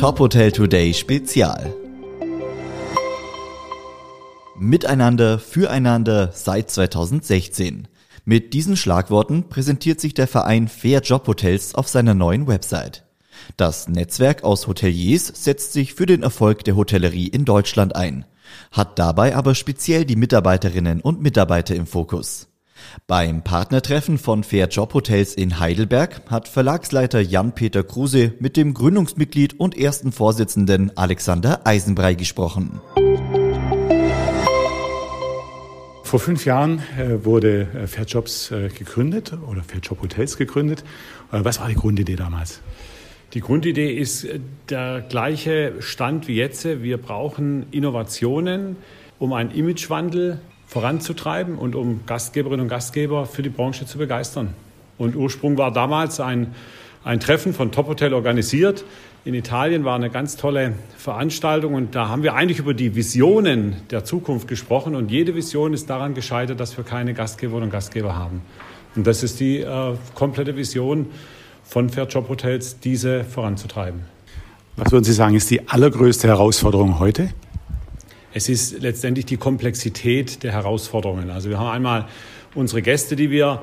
Top Hotel Today Spezial. Miteinander, füreinander seit 2016. Mit diesen Schlagworten präsentiert sich der Verein Fair Job Hotels auf seiner neuen Website. Das Netzwerk aus Hoteliers setzt sich für den Erfolg der Hotellerie in Deutschland ein, hat dabei aber speziell die Mitarbeiterinnen und Mitarbeiter im Fokus. Beim Partnertreffen von Fair Job Hotels in Heidelberg hat Verlagsleiter Jan-Peter Kruse mit dem Gründungsmitglied und ersten Vorsitzenden Alexander Eisenbrei gesprochen. Vor fünf Jahren äh, wurde äh, Fair Jobs äh, gegründet oder Fair Job Hotels gegründet. Was war die Grundidee damals? Die Grundidee ist der gleiche Stand wie jetzt. Wir brauchen Innovationen, um einen Imagewandel voranzutreiben und um Gastgeberinnen und Gastgeber für die Branche zu begeistern. Und Ursprung war damals ein, ein Treffen von Top Hotel organisiert. In Italien war eine ganz tolle Veranstaltung und da haben wir eigentlich über die Visionen der Zukunft gesprochen und jede Vision ist daran gescheitert, dass wir keine Gastgeberinnen und Gastgeber haben. Und das ist die äh, komplette Vision von Fair Job Hotels, diese voranzutreiben. Was würden Sie sagen, ist die allergrößte Herausforderung heute? Es ist letztendlich die Komplexität der Herausforderungen. Also wir haben einmal unsere Gäste, die wir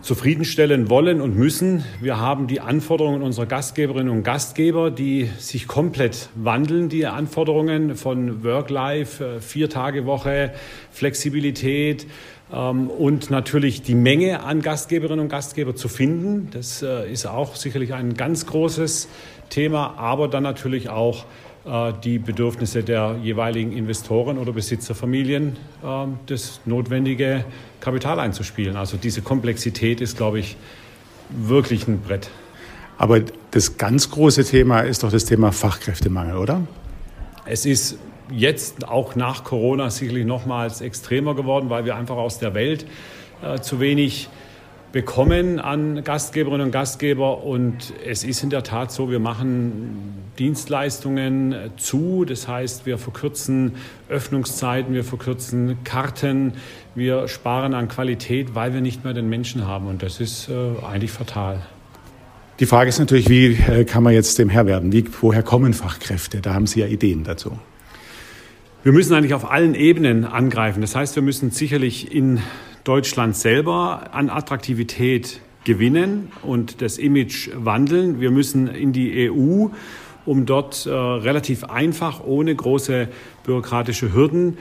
zufriedenstellen wollen und müssen. Wir haben die Anforderungen unserer Gastgeberinnen und Gastgeber, die sich komplett wandeln, die Anforderungen von Work-Life, äh, vier Tage Woche, Flexibilität ähm, und natürlich die Menge an Gastgeberinnen und Gastgeber zu finden. Das äh, ist auch sicherlich ein ganz großes Thema, aber dann natürlich auch die Bedürfnisse der jeweiligen Investoren oder Besitzerfamilien ähm, das notwendige Kapital einzuspielen. Also diese Komplexität ist, glaube ich, wirklich ein Brett. Aber das ganz große Thema ist doch das Thema Fachkräftemangel, oder? Es ist jetzt auch nach Corona sicherlich nochmals extremer geworden, weil wir einfach aus der Welt äh, zu wenig bekommen an Gastgeberinnen und Gastgeber. Und es ist in der Tat so, wir machen Dienstleistungen zu. Das heißt, wir verkürzen Öffnungszeiten, wir verkürzen Karten, wir sparen an Qualität, weil wir nicht mehr den Menschen haben. Und das ist äh, eigentlich fatal. Die Frage ist natürlich, wie äh, kann man jetzt dem Herr werden? Wie, woher kommen Fachkräfte? Da haben Sie ja Ideen dazu. Wir müssen eigentlich auf allen Ebenen angreifen. Das heißt, wir müssen sicherlich in Deutschland selber an Attraktivität gewinnen und das Image wandeln. Wir müssen in die EU, um dort äh, relativ einfach, ohne große bürokratische Hürden,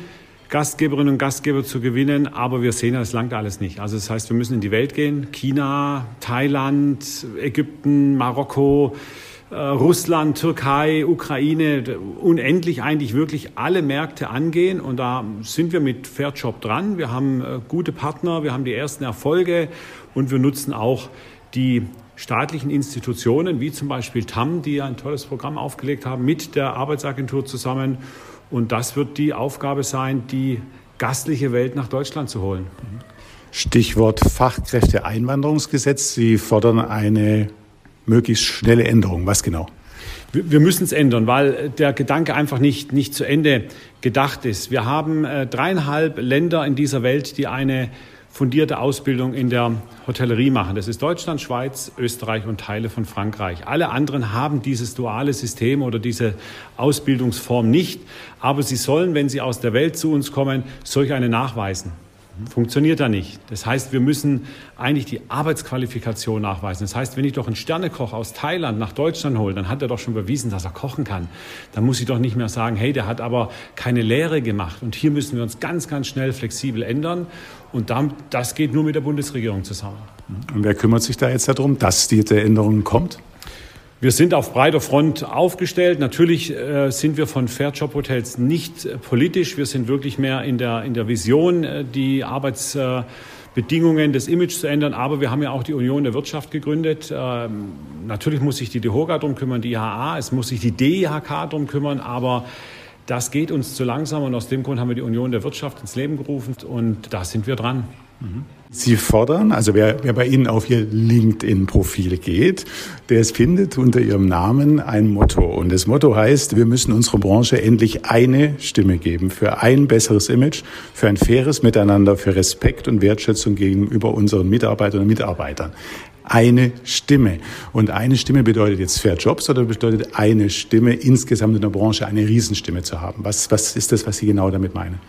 Gastgeberinnen und Gastgeber zu gewinnen. Aber wir sehen, das langt alles nicht. Also das heißt, wir müssen in die Welt gehen. China, Thailand, Ägypten, Marokko, Russland, Türkei, Ukraine, unendlich eigentlich wirklich alle Märkte angehen. Und da sind wir mit Fairjob dran. Wir haben äh, gute Partner, wir haben die ersten Erfolge und wir nutzen auch die staatlichen Institutionen, wie zum Beispiel TAM, die ein tolles Programm aufgelegt haben, mit der Arbeitsagentur zusammen. Und das wird die Aufgabe sein, die gastliche Welt nach Deutschland zu holen. Stichwort Fachkräfteeinwanderungsgesetz. Sie fordern eine möglichst schnelle Änderung. Was genau? Wir müssen es ändern, weil der Gedanke einfach nicht, nicht zu Ende gedacht ist. Wir haben äh, dreieinhalb Länder in dieser Welt, die eine fundierte Ausbildung in der Hotellerie machen. Das ist Deutschland, Schweiz, Österreich und Teile von Frankreich. Alle anderen haben dieses duale System oder diese Ausbildungsform nicht, aber sie sollen, wenn sie aus der Welt zu uns kommen, solch eine nachweisen. Funktioniert da nicht. Das heißt, wir müssen eigentlich die Arbeitsqualifikation nachweisen. Das heißt, wenn ich doch einen Sternekoch aus Thailand nach Deutschland hole, dann hat er doch schon bewiesen, dass er kochen kann. Dann muss ich doch nicht mehr sagen, hey, der hat aber keine Lehre gemacht. Und hier müssen wir uns ganz, ganz schnell flexibel ändern. Und das geht nur mit der Bundesregierung zusammen. Und wer kümmert sich da jetzt darum, dass diese Änderung kommt? Wir sind auf breiter Front aufgestellt. Natürlich äh, sind wir von Fairjob Hotels nicht äh, politisch. Wir sind wirklich mehr in der, in der Vision, äh, die Arbeitsbedingungen des Image zu ändern. Aber wir haben ja auch die Union der Wirtschaft gegründet. Ähm, natürlich muss sich die DEHOGA darum kümmern, die IHA, es muss sich die DIHK darum kümmern. Aber das geht uns zu langsam und aus dem Grund haben wir die Union der Wirtschaft ins Leben gerufen und da sind wir dran. Sie fordern, also wer, wer bei Ihnen auf Ihr LinkedIn-Profil geht, der findet unter Ihrem Namen ein Motto. Und das Motto heißt, wir müssen unserer Branche endlich eine Stimme geben für ein besseres Image, für ein faires Miteinander, für Respekt und Wertschätzung gegenüber unseren Mitarbeiterinnen und Mitarbeitern. Eine Stimme. Und eine Stimme bedeutet jetzt Fair Jobs oder bedeutet eine Stimme insgesamt in der Branche eine Riesenstimme zu haben? Was, was ist das, was Sie genau damit meinen?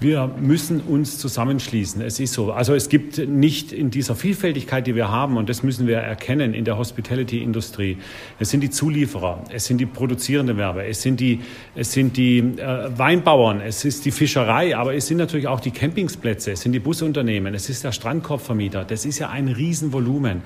Wir müssen uns zusammenschließen. Es ist so. Also es gibt nicht in dieser Vielfältigkeit, die wir haben, und das müssen wir erkennen in der Hospitality-Industrie. Es sind die Zulieferer, es sind die produzierenden Werbe, es sind die, es sind die äh, Weinbauern, es ist die Fischerei, aber es sind natürlich auch die Campingsplätze, es sind die Busunternehmen, es ist der Strandkorbvermieter. Das ist ja ein Riesenvolumen.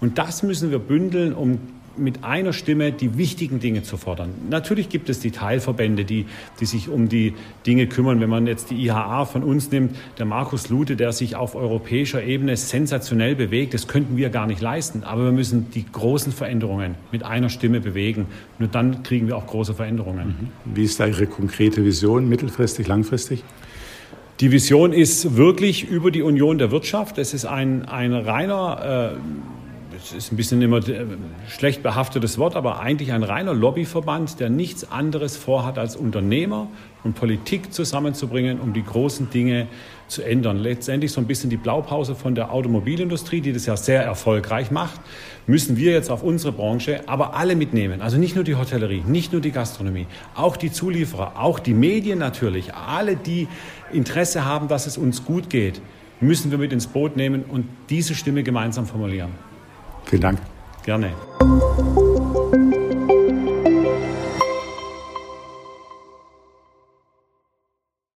Und das müssen wir bündeln, um mit einer Stimme die wichtigen Dinge zu fordern. Natürlich gibt es die Teilverbände, die, die sich um die Dinge kümmern. Wenn man jetzt die IHA von uns nimmt, der Markus Lute, der sich auf europäischer Ebene sensationell bewegt, das könnten wir gar nicht leisten. Aber wir müssen die großen Veränderungen mit einer Stimme bewegen. Nur dann kriegen wir auch große Veränderungen. Mhm. Wie ist da Ihre konkrete Vision, mittelfristig, langfristig? Die Vision ist wirklich über die Union der Wirtschaft. Es ist ein, ein reiner äh, das ist ein bisschen immer äh, schlecht behaftetes Wort, aber eigentlich ein reiner Lobbyverband, der nichts anderes vorhat, als Unternehmer und Politik zusammenzubringen, um die großen Dinge zu ändern. Letztendlich so ein bisschen die Blaupause von der Automobilindustrie, die das ja sehr erfolgreich macht, müssen wir jetzt auf unsere Branche aber alle mitnehmen. Also nicht nur die Hotellerie, nicht nur die Gastronomie, auch die Zulieferer, auch die Medien natürlich, alle, die Interesse haben, dass es uns gut geht, müssen wir mit ins Boot nehmen und diese Stimme gemeinsam formulieren. Vielen Dank. Gerne.